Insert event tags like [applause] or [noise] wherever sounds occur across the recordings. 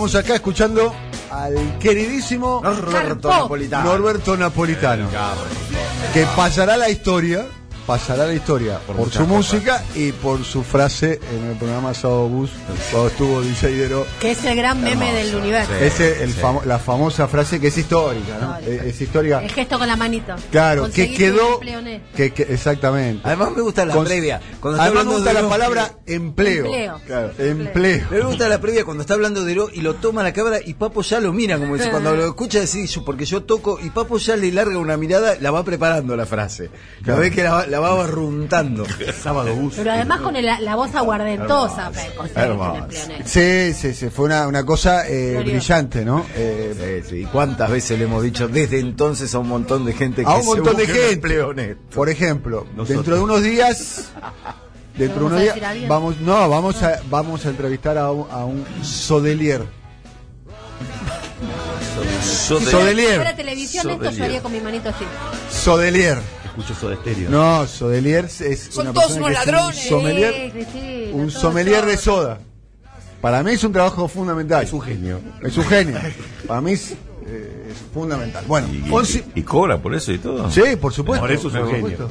Estamos acá escuchando al queridísimo Norberto Carpo. Napolitano. Norberto Napolitano. Que pasará la historia, pasará la historia por, su cosas. música y por su frase en el programa Sábado Bus cuando estuvo DJ Dero. Que es el gran meme del universo. Ese, el famo- la famosa frase que es histórica, ¿no? Histórica. Es, es histórica. El gesto con la manito. Claro, que quedó. Que, que- exactamente. Además me gusta la Con- previa. Cuando está Además me hablando gusta de la palabra empleo. Empleo. Claro, Empleo. empleo. Me gusta la previa cuando está hablando de Oro y lo toma la cámara y Papo ya lo mira, como dice, cuando lo escucha decir porque yo toco y Papo ya le larga una mirada, la va preparando la frase. Claro. Lo ve que la, va- la va barruntando. Sábado bus. Pero además con el- la voz aguardentosa. Hermoso. Sí, sí, sí, fue una, una cosa eh, brillante, ¿no? Eh, Sí, sí. ¿Y cuántas veces le hemos dicho desde entonces a un montón de gente que a un se montón de gente. empleo honesto? Por ejemplo, dentro de unos días, dentro de ¿Vamos unos días, vamos, no, vamos a, vamos a entrevistar a un, a un sodelier. Si Sodelier. fuera televisión esto yo haría con mi manito así. Sodelier. Escucho eso de estéreo. No, sodelier es Son una todos persona unos que es un ladrones. sommelier, Sí, Cristina, un sommelier de soda. Para mí es un trabajo fundamental. Es un genio. Es un genio. Para mí es, eh, es fundamental. Bueno, Y, 11 y cobra por eso y todo. Sí, por supuesto. Por eso es un por genio.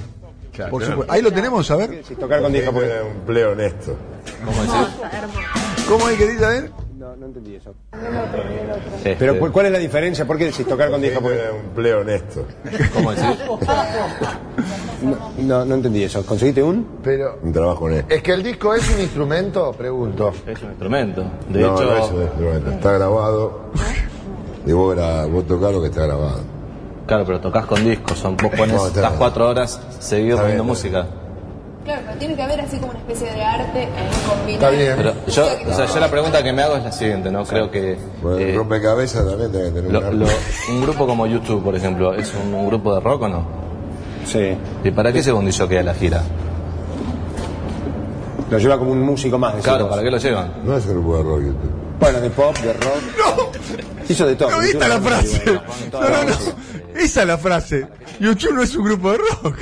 Por supuesto. Ahí lo tenemos, a ver. Tocar con disco porque empleo honesto. Hermosa, hermosa. ¿Cómo hay que decir, a ver? No, no entendí eso. Pero ¿cuál, cuál es la diferencia? ¿Por qué decís tocar con disco porque empleo honesto? ¿Cómo decir? No, no, no entendí eso. ¿Conseguiste un? Pero, Un trabajo honesto. ¿es que el disco es un instrumento? Pregunto. Es un instrumento. De no, hecho, no es un instrumento. Está grabado. Y vos, gra- vos tocás lo que está grabado. claro, pero tocas con discos. Son, vos pones No, está las bien. cuatro horas seguido Está poniendo bien, música. Claro, pero tiene que haber así como una especie de arte en combinar. Está bien. Pero yo, o sea, yo la pregunta que me hago es la siguiente, ¿no? Creo que Bueno, eh, rompecabezas también tiene que tener lo- un arte. lo- un grupo como YouTube, por ejemplo, ¿es un, un grupo de rock o no? Sí. ¿Y para qué se bondilló que a la gira? Lo lleva como un músico más. decís Claro. ¿para qué lo llevan? No es un grupo de rock, YouTube. Bueno, de pop, de rock. ¡No! Hizo de todo. No, esta es la frase. No, no, no. Esa es la frase. YouTube no es un grupo de rock.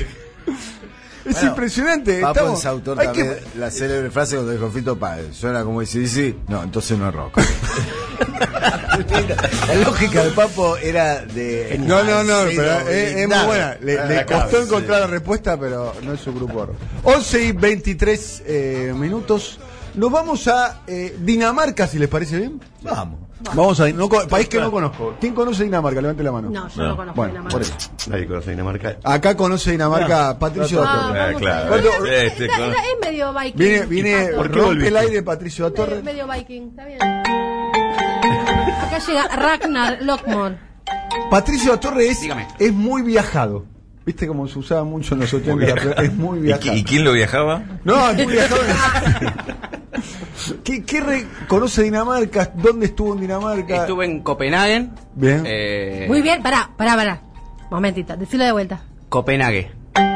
Es Bueno, impresionante. Papo Estamos- es autor hay también que- la célebre frase cuando dijo Fito Páez. Suena como dice, sí, no, entonces no es rock. [laughs] la lógica de Papo era de... No, no, no, Sí, pero no, es, es muy buena. Le, costó encontrar la respuesta, pero no es un grupo de rock. 11 y 23 eh, minutos. Nos vamos a eh, Dinamarca, si les parece bien. Vamos. Vamos a no, país que no conozco. ¿Quién conoce Dinamarca? Levante la mano. No, yo no, No. conozco Bueno, Dinamarca. por eso. Nadie conoce Dinamarca. Acá conoce Dinamarca Patricio Ah, Datorre. vamos a claro. ver. ¿Cuánto- Está- Este, está- es medio viking. Viene, viene, el aire Patricio Datorre. medio viking, está bien. Acá llega Ragnar Lockmore. Patricio Datorre es, Dígame. es muy viajado. ¿Viste cómo se usaba mucho en los 80? la- Es muy ¿Y, viajado. y quién lo viajaba? No, es muy viajado. [laughs] [laughs] ¿Qué, qué re- conoce Dinamarca? ¿Dónde estuvo en Dinamarca? Estuve en Copenhague. Bien. Eh, Muy bien, pará, pará, pará. Momentito, decilo de vuelta. Copenhague.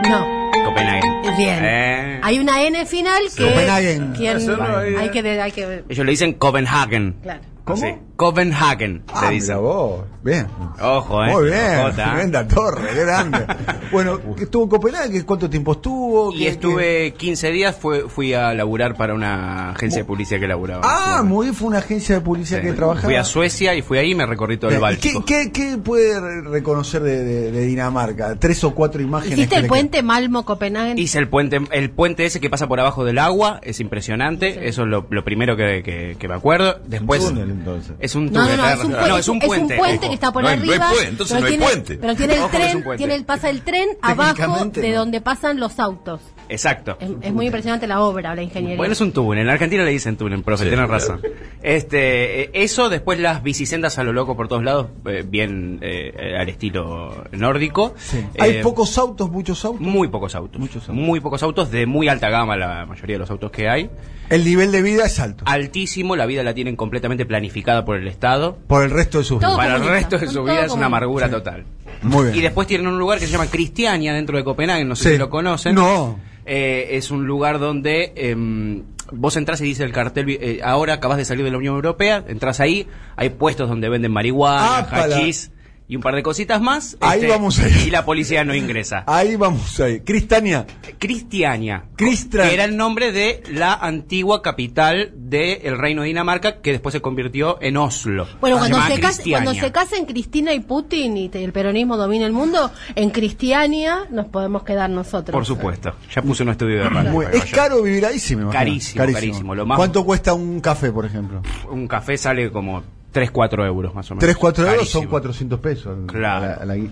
No, Copenhague. bien. Eh, Hay una N final que. Copenhagen. ¿quién- Eso no había. hay que. Hay que ellos le dicen Copenhagen. claro. ¿Cómo? Sí. Copenhagen, Ah, le mira dicen. vos. Bien. Ojo, eh. Muy bien. Ojota. Tremenda torre, grande. [laughs] bueno, ¿estuvo en Copenhague? ¿Cuánto tiempo estuvo? Y ¿Qué- estuve 15 días, fue, fui a laburar para una agencia de publicidad que laburaba. Ah, muy bien, fue una agencia de publicidad sí. que trabajaba. Fui a Suecia y fui ahí y me recorrí todo el ¿y ¿Qué, Báltico. qué, qué puede re- reconocer de, de- de Dinamarca? Tres o cuatro imágenes. ¿Hiciste que el puente Malmo-Copenhagen? Hice el puente, el puente ese que pasa por abajo del agua, es impresionante, eso es lo, lo primero que, que- que me acuerdo. Después túnel, entonces. es un No, túnel. no, no, es un, puente, No, es un puente. que está por No hay- no hay arriba. puente, entonces pero no hay tiene, puente. Pero tiene el es un tren, puente. tiene el, pasa el tren abajo de no. donde pasan los autos. Exacto. Es, es muy impresionante la obra, la ingeniería. Bueno, es un túnel. En Argentina le dicen túnel, profe, Sí, tienes claro. razón. Este, eh, eso, después las bicisendas a lo loco por todos lados, eh, bien eh, eh, al estilo nórdico. Sí. Hay pocos autos, muchos autos. Muy pocos autos. Muchos autos. Muy pocos autos, de muy alta gama la mayoría de los autos que hay. El nivel de vida es alto. Altísimo, la vida la tienen completamente planificada por el Estado. Por el resto de sus Todo vidas. Para el resto de su vida es una amargura Sí. total. Muy bien. Y después tienen un lugar que se llama Cristiania dentro de Copenhague, no sé Sí. si lo conocen. No. Eh, es un lugar donde em, vos entras y dice el cartel, eh, ahora acabas de salir de la Unión Europea, entras ahí, hay puestos donde venden marihuana, hachís, y un par de cositas más. este, Ahí vamos a ir. Y la policía no ingresa. Ahí vamos a ir. Cristania. Cristiania. Cristra- Que era el nombre de la antigua capital del reino de Dinamarca, que después se convirtió en Oslo. Bueno, cuando se, cas- Cristiania. cuando se casen Cristina y Putin y el peronismo domina el mundo, en Cristiania nos podemos quedar nosotros. Por supuesto. Ya puse un estudio de radio. Es caro vivir ahí, sí, me imagino. Carísimo, carísimo, lo más- ¿Cuánto cuesta un café, por ejemplo? Un café sale como 3, 4 euros más o menos. 3, 4 euros son Carísimo. 400 pesos. Claro. A la- a la gui-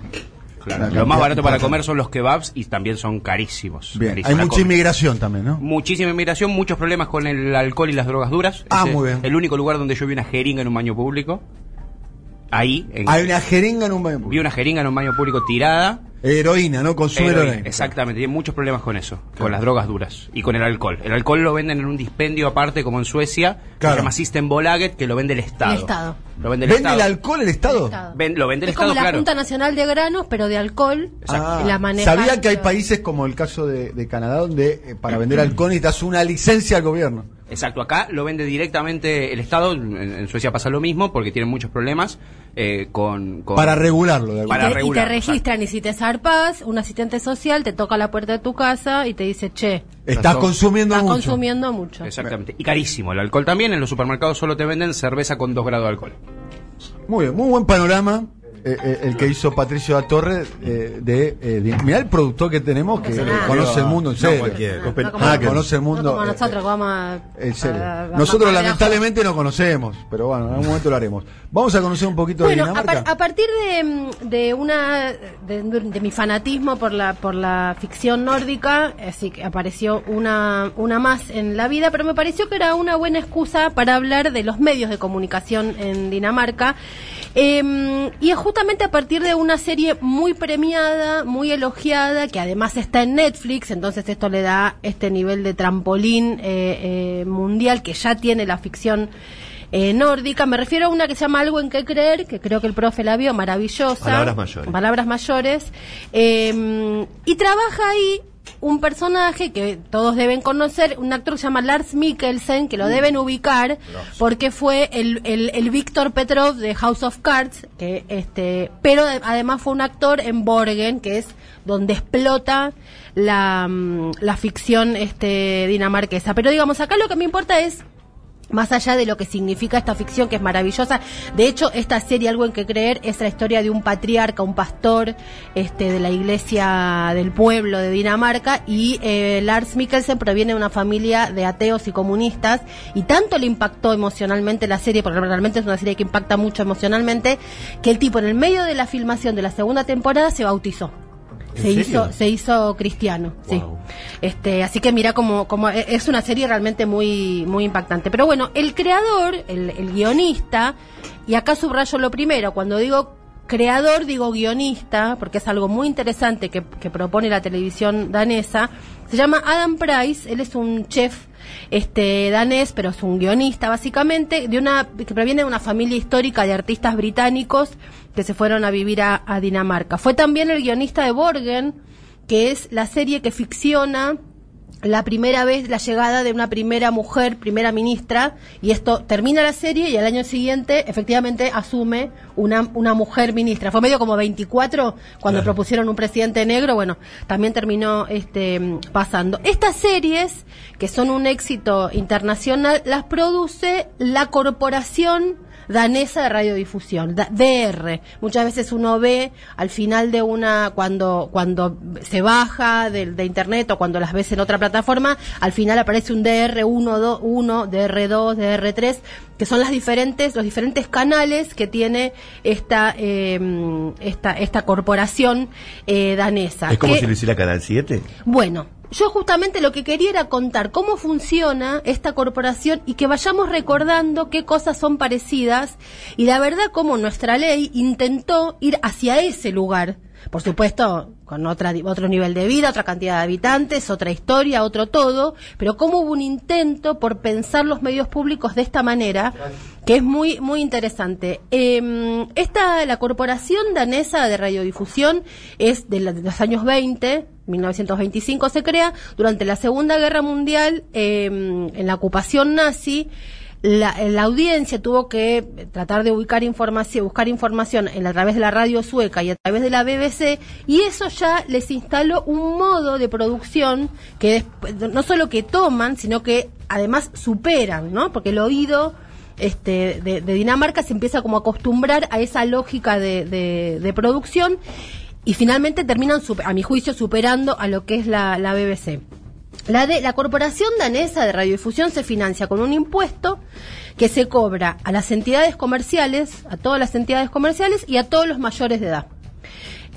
Claro. la Lo más barato para comer son los kebabs y también son carísimos. Bien, carísimos. hay mucha inmigración también, ¿no? Muchísima inmigración, muchos problemas con el alcohol y las drogas duras. Ah, Ese- muy bien. El único lugar donde yo vi una jeringa en un baño público. Ahí, en- Hay una jeringa en un baño vi público. una jeringa en un baño público tirada. Heroína, ¿no? Consume Heroína, heroína. Exactamente, tiene muchos problemas con eso, con las drogas duras y con el alcohol. El alcohol lo venden en un dispendio aparte, como en Suecia, que se llama Systembolaget, que lo vende el Estado. El Estado. Lo vende el ¿Vende Estado. el alcohol el Estado? Estado. Ven- lo vende el es como Estado, la claro. Junta Nacional de Granos, pero de alcohol. Ah, la maneja- sabía que hay países como el caso de, de Canadá donde eh, para vender alcohol necesitas una licencia al gobierno. Exacto, acá lo vende directamente el Estado. En, en Suecia pasa lo mismo porque tienen muchos problemas eh, con, con- Para regularlo de Y alguna Para te, y te registran y si te zarpas, un asistente social te toca la puerta de tu casa y te dice, che, Estás consumiendo estás mucho. consumiendo mucho. Exactamente. Y carísimo. El alcohol también. En los supermercados solo te venden cerveza con 2 grados de alcohol. Muy bien, muy buen panorama. Eh, eh, el que hizo Patricio da Torre eh, de, eh, de- mirá el productor que tenemos que Ah. conoce el mundo en serio. No, no como- ah, conoce el mundo no como eh, nosotros, vamos a- en serio. a- a- nosotros lamentablemente no conocemos pero bueno en algún momento lo haremos vamos a conocer un poquito Bueno, de a, par- Dinamarca a partir de, de una de, de mi fanatismo por la por la ficción nórdica, así que apareció una una más en la vida, pero me pareció que era una buena excusa para hablar de los medios de comunicación en Dinamarca. Eh, y es justamente a partir de una serie muy premiada, muy elogiada, que además está en Netflix, entonces esto le da este nivel de trampolín eh, eh, mundial que ya tiene la ficción eh, nórdica. Me refiero a una que se llama Algo en que creer, que creo que el profe la vio, maravillosa. Palabras mayores. Palabras mayores. Eh, y trabaja ahí un personaje que todos deben conocer, un actor que se llama Lars Mikkelsen, que lo deben ubicar porque fue el, el, el Víctor Petrov de House of Cards, que este, pero de- además fue un actor en Borgen, que es donde explota la, mm, la ficción este dinamarquesa. Pero digamos, acá lo que me importa es más allá de lo que significa esta ficción que es maravillosa. De hecho, esta serie, Algo en que creer, es la historia de un patriarca, un pastor este, de la iglesia del pueblo de Dinamarca y eh, Lars Mikkelsen proviene de una familia de ateos y comunistas y tanto le impactó emocionalmente la serie, porque realmente es una serie que impacta mucho emocionalmente, que el tipo en el medio de la filmación de la segunda temporada se bautizó. Se hizo, se hizo cristiano, sí. Este, así que mira como, como e- es una serie realmente muy, muy impactante. Pero bueno, el creador, el, el guionista, y acá subrayo lo primero, cuando digo creador digo guionista, porque es algo muy interesante que, propone la televisión danesa, se llama Adam Price, él es un chef este danés, pero es un guionista básicamente, de una que proviene de una familia histórica de artistas británicos que se fueron a vivir a Dinamarca. Fue también el guionista de Borgen, que es la serie que ficciona la primera vez la llegada de una primera mujer, primera ministra, y esto termina la serie y al año siguiente efectivamente asume una, una mujer ministra. Fue medio como 24 cuando propusieron un presidente negro, bueno, también terminó este pasando. Estas series, que son un éxito internacional, las produce la corporación danesa de radiodifusión, DR. Muchas veces uno ve al final de una, cuando, cuando se baja de, de internet o cuando las ves en otra plataforma, al final aparece un DR1, 2, 1, DR2, DR3, que son las diferentes, los diferentes canales que tiene esta, eh, esta, esta corporación eh, danesa. Es como que- si lo hiciera Canal 7. bueno, yo justamente lo que quería era contar cómo funciona esta corporación y que vayamos recordando qué cosas son parecidas y la verdad cómo nuestra ley intentó ir hacia ese lugar. Por supuesto, con otra, otro nivel de vida, otra cantidad de habitantes, otra historia, otro todo, pero cómo hubo un intento por pensar los medios públicos de esta manera, que es muy, muy interesante. Eh, esta, la Corporación Danesa de Radiodifusión es de, la- de los años 20, 1925 se crea, durante la Segunda Guerra Mundial, eh, en la ocupación nazi, la, audiencia tuvo que tratar de ubicar información, buscar información en, a través de la radio sueca y a través de la BBC, y eso ya les instaló un modo de producción que no solo que toman, sino que además superan, ¿no? Porque el oído este, de, Dinamarca se empieza como a acostumbrar a esa lógica de, de- producción y finalmente terminan, a mi juicio, superando a lo que es la, la BBC. La, de, la Corporación Danesa de Radiodifusión se financia con un impuesto que se cobra a las entidades comerciales, a todas las entidades comerciales y a todos los mayores de edad.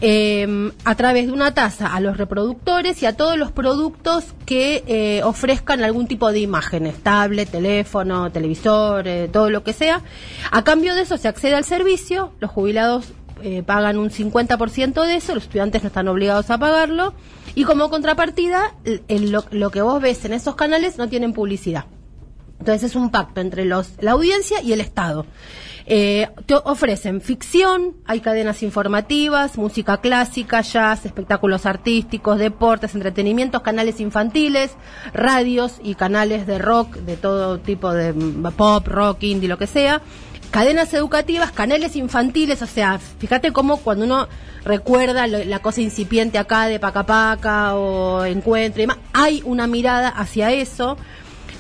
Eh, a través de una tasa a los reproductores y a todos los productos que eh, ofrezcan algún tipo de imágenes, tablet, teléfono, televisor, eh, todo lo que sea. A cambio de eso se accede al servicio, los jubilados eh, pagan un 50% de eso, los estudiantes no están obligados a pagarlo y como contrapartida el- lo, lo que vos ves en esos canales no tienen publicidad. Entonces es un pacto entre los, la audiencia y el Estado. Eh, te ofrecen ficción, hay cadenas informativas, música clásica, jazz, espectáculos artísticos, deportes, entretenimientos, canales infantiles, radios y canales de rock, de todo tipo de mm, pop, rock, indie, lo que sea. Cadenas educativas, canales infantiles, o sea, fíjate cómo cuando uno recuerda lo- la cosa incipiente acá de Paca Paca o Encuentro y demás, hay una mirada hacia eso.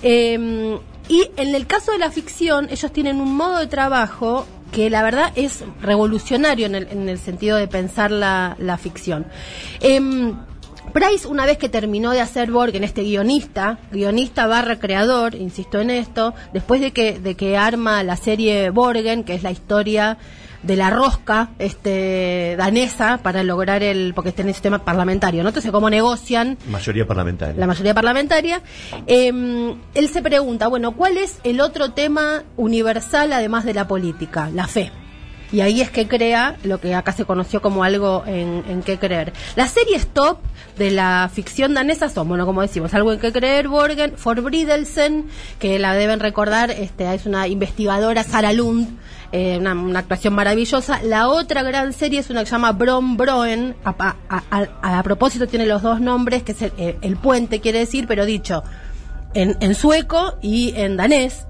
Eh, y en el caso de la ficción, ellos tienen un modo de trabajo que la verdad es revolucionario en el, en el sentido de pensar la, la ficción. Em, Price, una vez que terminó de hacer Borgen, este guionista, guionista barra creador, insisto en esto, después de que, de que arma la serie Borgen, que es la historia de la rosca este danesa para lograr el porque está en el sistema parlamentario, ¿no? Entonces cómo negocian Mayoría parlamentaria. la mayoría parlamentaria, eh, él se pregunta, bueno, ¿cuál es el otro tema universal además de la política? La fe. Y ahí es que crea lo que acá se conoció como algo en, en qué creer. Las series top de la ficción danesa son, bueno, como decimos, algo en qué creer, Borgen, For Bridelsen, que la deben recordar, este, es una investigadora, Sara Lund, eh, una, una actuación maravillosa. La otra gran serie es una que se llama Brom Broen, a, a- a- a propósito tiene los dos nombres, que es el, eh, el puente, quiere decir, pero dicho en, en sueco y en danés,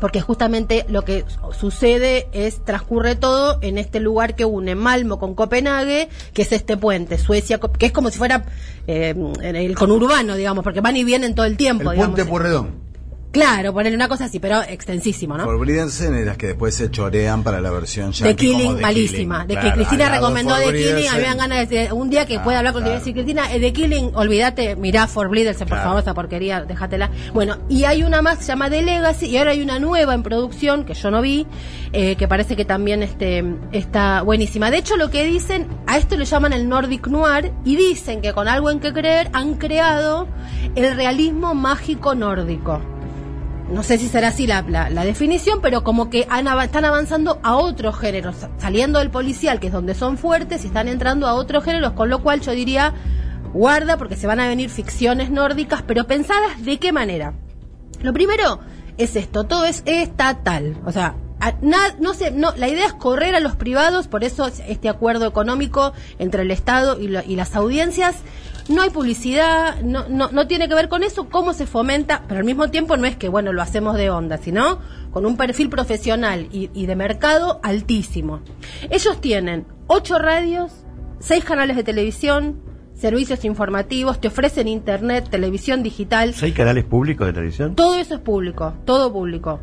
porque justamente lo que su- sucede es, transcurre todo en este lugar que une Malmo con Copenhague, que es este puente, Suecia, que es como si fuera eh, el conurbano, digamos, porque van y vienen todo el tiempo, El digamos. puente. Claro, ponerle una cosa así, pero extensísimo, ¿no? Forbidden es las que después se chorean para la versión De yankee como Killing, The malísima. De Claro, que Cristina recomendó de Killing. A mí me dan ganas de decir, un día que pueda hablar con claro. decir, Cristina, de Killing, olvídate, mirá For Bleedersen, por Claro. favor, esa porquería, déjatela. Bueno, y hay una más que se llama The Legacy, y ahora hay una nueva en producción, que yo no vi, eh, que parece que también este, está buenísima. De hecho, lo que dicen, a esto le llaman el Nordic Noir, y dicen que con algo en que creer han creado el realismo mágico nórdico no sé si será así la, la, la definición, pero como que han están avanzando a otros géneros, saliendo del policial, que es donde son fuertes, y están entrando a otros géneros, con lo cual yo diría, guarda, porque se van a venir ficciones nórdicas, pero pensadas de qué manera. Lo primero es esto, todo es estatal, o sea, no sé, no, la idea es correr a los privados, por eso es este acuerdo económico entre el Estado y, y las audiencias. No hay publicidad, no, no, no tiene que ver con eso, cómo se fomenta, pero al mismo tiempo no es que, bueno, lo hacemos de onda, sino con un perfil profesional y, y de mercado altísimo. Ellos tienen ocho radios, seis canales de televisión, servicios informativos, te ofrecen internet, televisión digital, ¿Seis canales públicos de televisión? todo eso es público, todo público.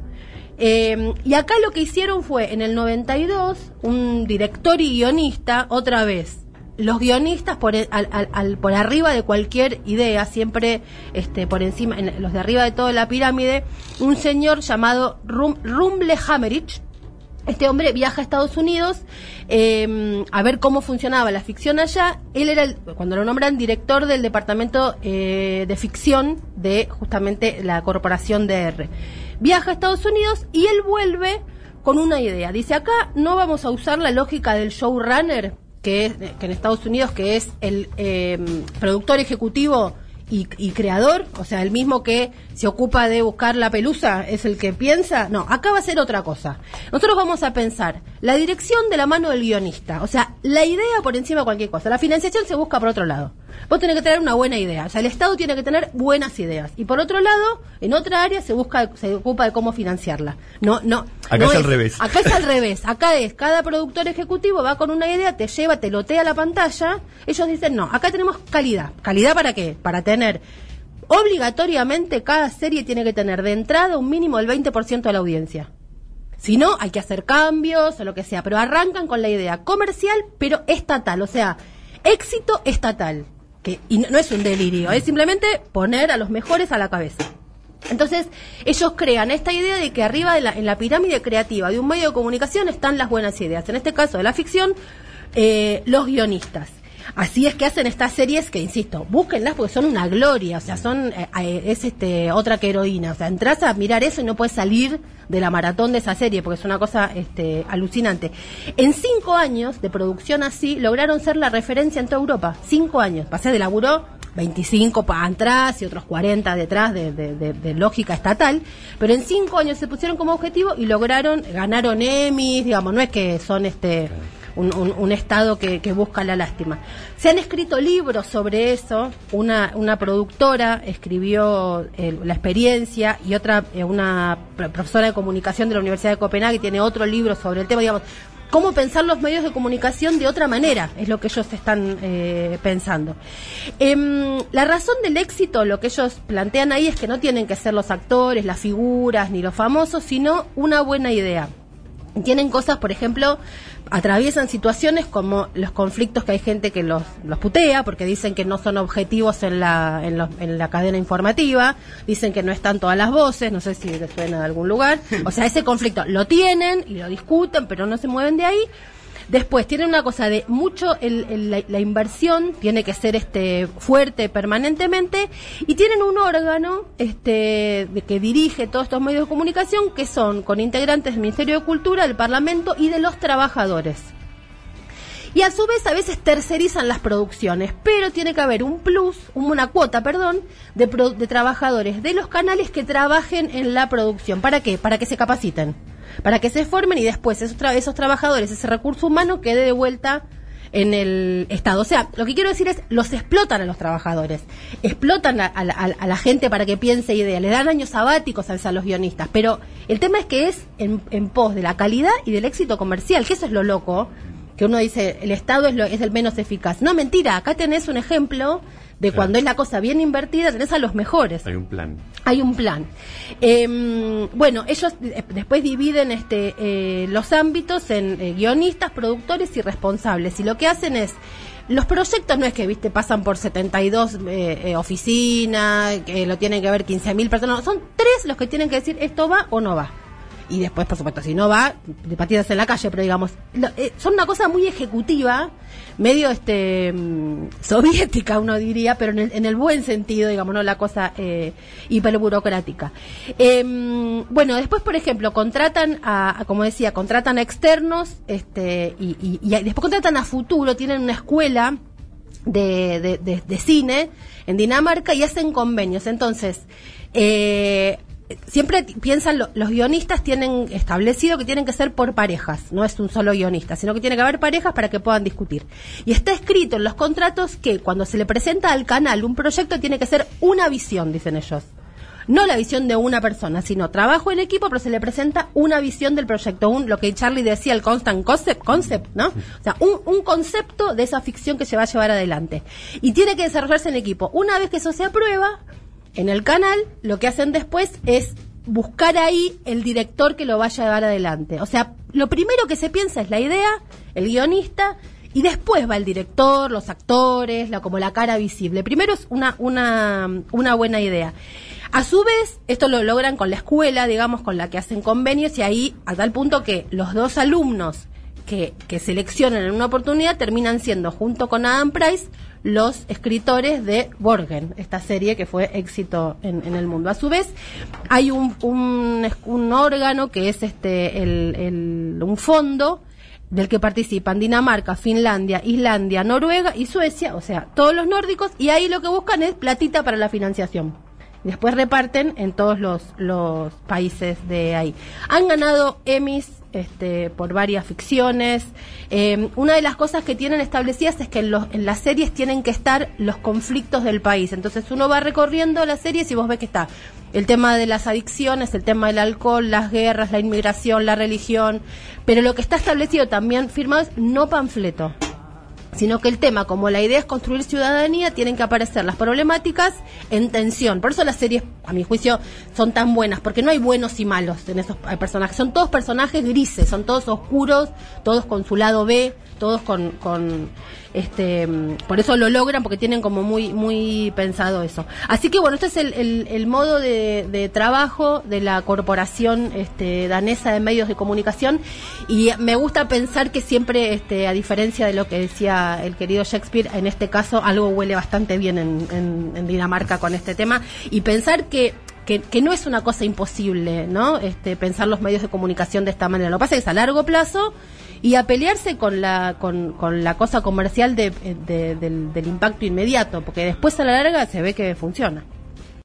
Eh, y acá lo que hicieron fue, en el 92, un director y guionista, otra vez, los guionistas por, e- al- al- por arriba de cualquier idea, siempre este, por encima, en los de arriba de toda la pirámide, un señor llamado Rum- Rumble Hammerich, este hombre viaja a Estados Unidos eh, a ver cómo funcionaba la ficción allá. Él era, el, cuando lo nombran, director del departamento eh, de ficción de justamente la corporación DR. Viaja a Estados Unidos y él vuelve con una idea. Dice, acá no vamos a usar la lógica del showrunner, que es que en Estados Unidos, que es el eh, productor ejecutivo y, y creador, o sea, el mismo que se ocupa de buscar la pelusa es el que piensa. No, acá va a ser otra cosa. Nosotros vamos a pensar la dirección de la mano del guionista, o sea, la idea por encima de cualquier cosa. La financiación se busca por otro lado. Vos tenés que tener una buena idea. O sea, el Estado tiene que tener buenas ideas. Y por otro lado, en otra área se busca, se ocupa de cómo financiarla. No, no. Acá no es al revés. [laughs] Acá es al revés. Acá es cada productor ejecutivo va con una idea, te lleva, te lotea la pantalla. Ellos dicen, no, acá tenemos calidad. ¿Calidad para qué? Para tener obligatoriamente cada serie tiene que tener de entrada un mínimo del 20% de la audiencia. Si no, hay que hacer cambios o lo que sea, pero arrancan con la idea comercial, pero estatal, o sea, éxito estatal. Que, y no, es un delirio, es simplemente poner a los mejores a la cabeza. Entonces, ellos crean esta idea de que arriba de la, en la pirámide creativa de un medio de comunicación están las buenas ideas. En este caso de la ficción, eh, los guionistas. Así es que hacen estas series que, insisto, búsquenlas porque son una gloria, o sea, son eh, eh, es este otra que heroína, o sea, entras a mirar eso y no puedes salir de la maratón de esa serie porque es una cosa este, alucinante. En cinco años de producción así lograron ser la referencia en toda Europa, cinco años. Pasé de laburo 25 para atrás y otros 40 detrás de, de- de- de lógica estatal, pero en cinco años se pusieron como objetivo y lograron, ganaron Emmys, digamos, no es que son este un, estado que, que busca la lástima. Se han escrito libros sobre eso, una, una productora escribió eh, la experiencia y otra, eh, una pro- profesora de comunicación de la Universidad de Copenhague tiene otro libro sobre el tema, digamos, cómo pensar los medios de comunicación de otra manera, es lo que ellos están eh, pensando. Em, la razón del éxito, lo que ellos plantean ahí es que no tienen que ser los actores, las figuras, ni los famosos, sino una buena idea. Tienen cosas, por ejemplo, atraviesan situaciones como los conflictos que hay gente que los, los putea porque dicen que no son objetivos en la, en, los- en la cadena informativa, dicen que no están todas las voces, no sé si les suena de algún lugar. O sea, ese conflicto lo tienen y lo discuten, pero no se mueven de ahí. Después tienen una cosa de mucho el- el- la, la inversión tiene que ser este fuerte permanentemente y tienen un órgano este que dirige todos estos medios de comunicación que son con integrantes del Ministerio de Cultura, del Parlamento y de los trabajadores. Y a su vez a veces tercerizan las producciones, pero tiene que haber un plus, una cuota, perdón, de, pro- de trabajadores de los canales que trabajen en la producción. ¿Para qué? Para que se capaciten, para que se formen y después esos, tra- esos trabajadores, ese recurso humano quede de vuelta en el Estado. O sea, lo que quiero decir es, los explotan a los trabajadores, explotan a, la- gente para que piense ideas, le dan años sabáticos a, a los guionistas, pero el tema es que es en, en pos de la calidad y del éxito comercial, que eso es lo loco, que uno dice, el Estado es, lo, es el menos eficaz. No, mentira, acá tenés un ejemplo de cuando es la cosa bien invertida, tenés a los mejores. Hay un plan. Hay un plan. Eh, bueno, ellos eh, después dividen este, eh, los ámbitos en eh, guionistas, productores y responsables. Y lo que hacen es, los proyectos no es que, viste, pasan por 72 eh, oficinas, que lo tienen que ver 15.000 personas, no, son tres los que tienen que decir esto va o no va. Y después, por supuesto, si no va, de patitas en la calle, pero digamos, eh, son una cosa muy ejecutiva, medio este mm, soviética, uno diría, pero en el, en el buen sentido, digamos, no la cosa eh, hiperburocrática. Em, bueno, después, por ejemplo, contratan a, como decía, contratan a externos, este, y, después contratan a futuro, tienen una escuela de, de, de- de cine en Dinamarca y hacen convenios. Entonces, eh, siempre piensan, lo- los guionistas tienen establecido que tienen que ser por parejas, no es un solo guionista, sino que tiene que haber parejas para que puedan discutir. Y está escrito en los contratos que cuando se le presenta al canal un proyecto tiene que ser una visión, dicen ellos. No la visión de una persona, sino trabajo en equipo, pero se le presenta una visión del proyecto, un, lo que Charlie decía, el constant concept, concept ¿no? O sea, un, un concepto de esa ficción que se va a llevar adelante. Y tiene que desarrollarse en equipo. Una vez que eso se aprueba, en el canal, lo que hacen después es buscar ahí el director que lo vaya a llevar adelante. O sea, lo primero que se piensa es la idea, el guionista, y después va el director, los actores, la, como la cara visible. Primero es una, una, una buena idea. A su vez, esto lo logran con la escuela, digamos, con la que hacen convenios, y ahí, a tal punto que los dos alumnos que, seleccionan en una oportunidad terminan siendo, junto con Adam Price, los escritores de Borgen, esta serie que fue éxito en, en el mundo. A su vez, hay un, un, órgano que es este el, el- un fondo del que participan Dinamarca, Finlandia, Islandia, Noruega y Suecia, o sea, todos los nórdicos, y ahí lo que buscan es platita para la financiación. Después reparten en todos los, los países de ahí. Han ganado Emmys este, por varias ficciones. Eh, una de las cosas que tienen establecidas es que en, los, en las series tienen que estar los conflictos del país. Entonces uno va recorriendo las series y vos ves que está el tema de las adicciones, el tema del alcohol, las guerras, la inmigración, la religión. Pero lo que está establecido también firmado es no panfleto sino que el tema, como la idea es construir ciudadanía, tienen que aparecer las problemáticas en tensión. Por eso las series, a mi juicio, son tan buenas, porque no hay buenos y malos en esos personajes. Son todos personajes grises, son todos oscuros, todos con su lado B, todos con, con este mm, por eso lo logran porque tienen como muy muy pensado eso así que bueno este es el, el, modo de, trabajo de la corporación este, danesa de medios de comunicación y me gusta pensar que siempre este, a diferencia de lo que decía el querido Shakespeare en este caso algo huele bastante bien en, en, en Dinamarca con este tema y pensar que que, que, no es una cosa imposible, ¿no? Este, pensar los medios de comunicación de esta manera. Lo que pasa es que es a largo plazo y a pelearse con la, con, con la cosa comercial de, del, del impacto inmediato, porque después a la larga se ve que funciona.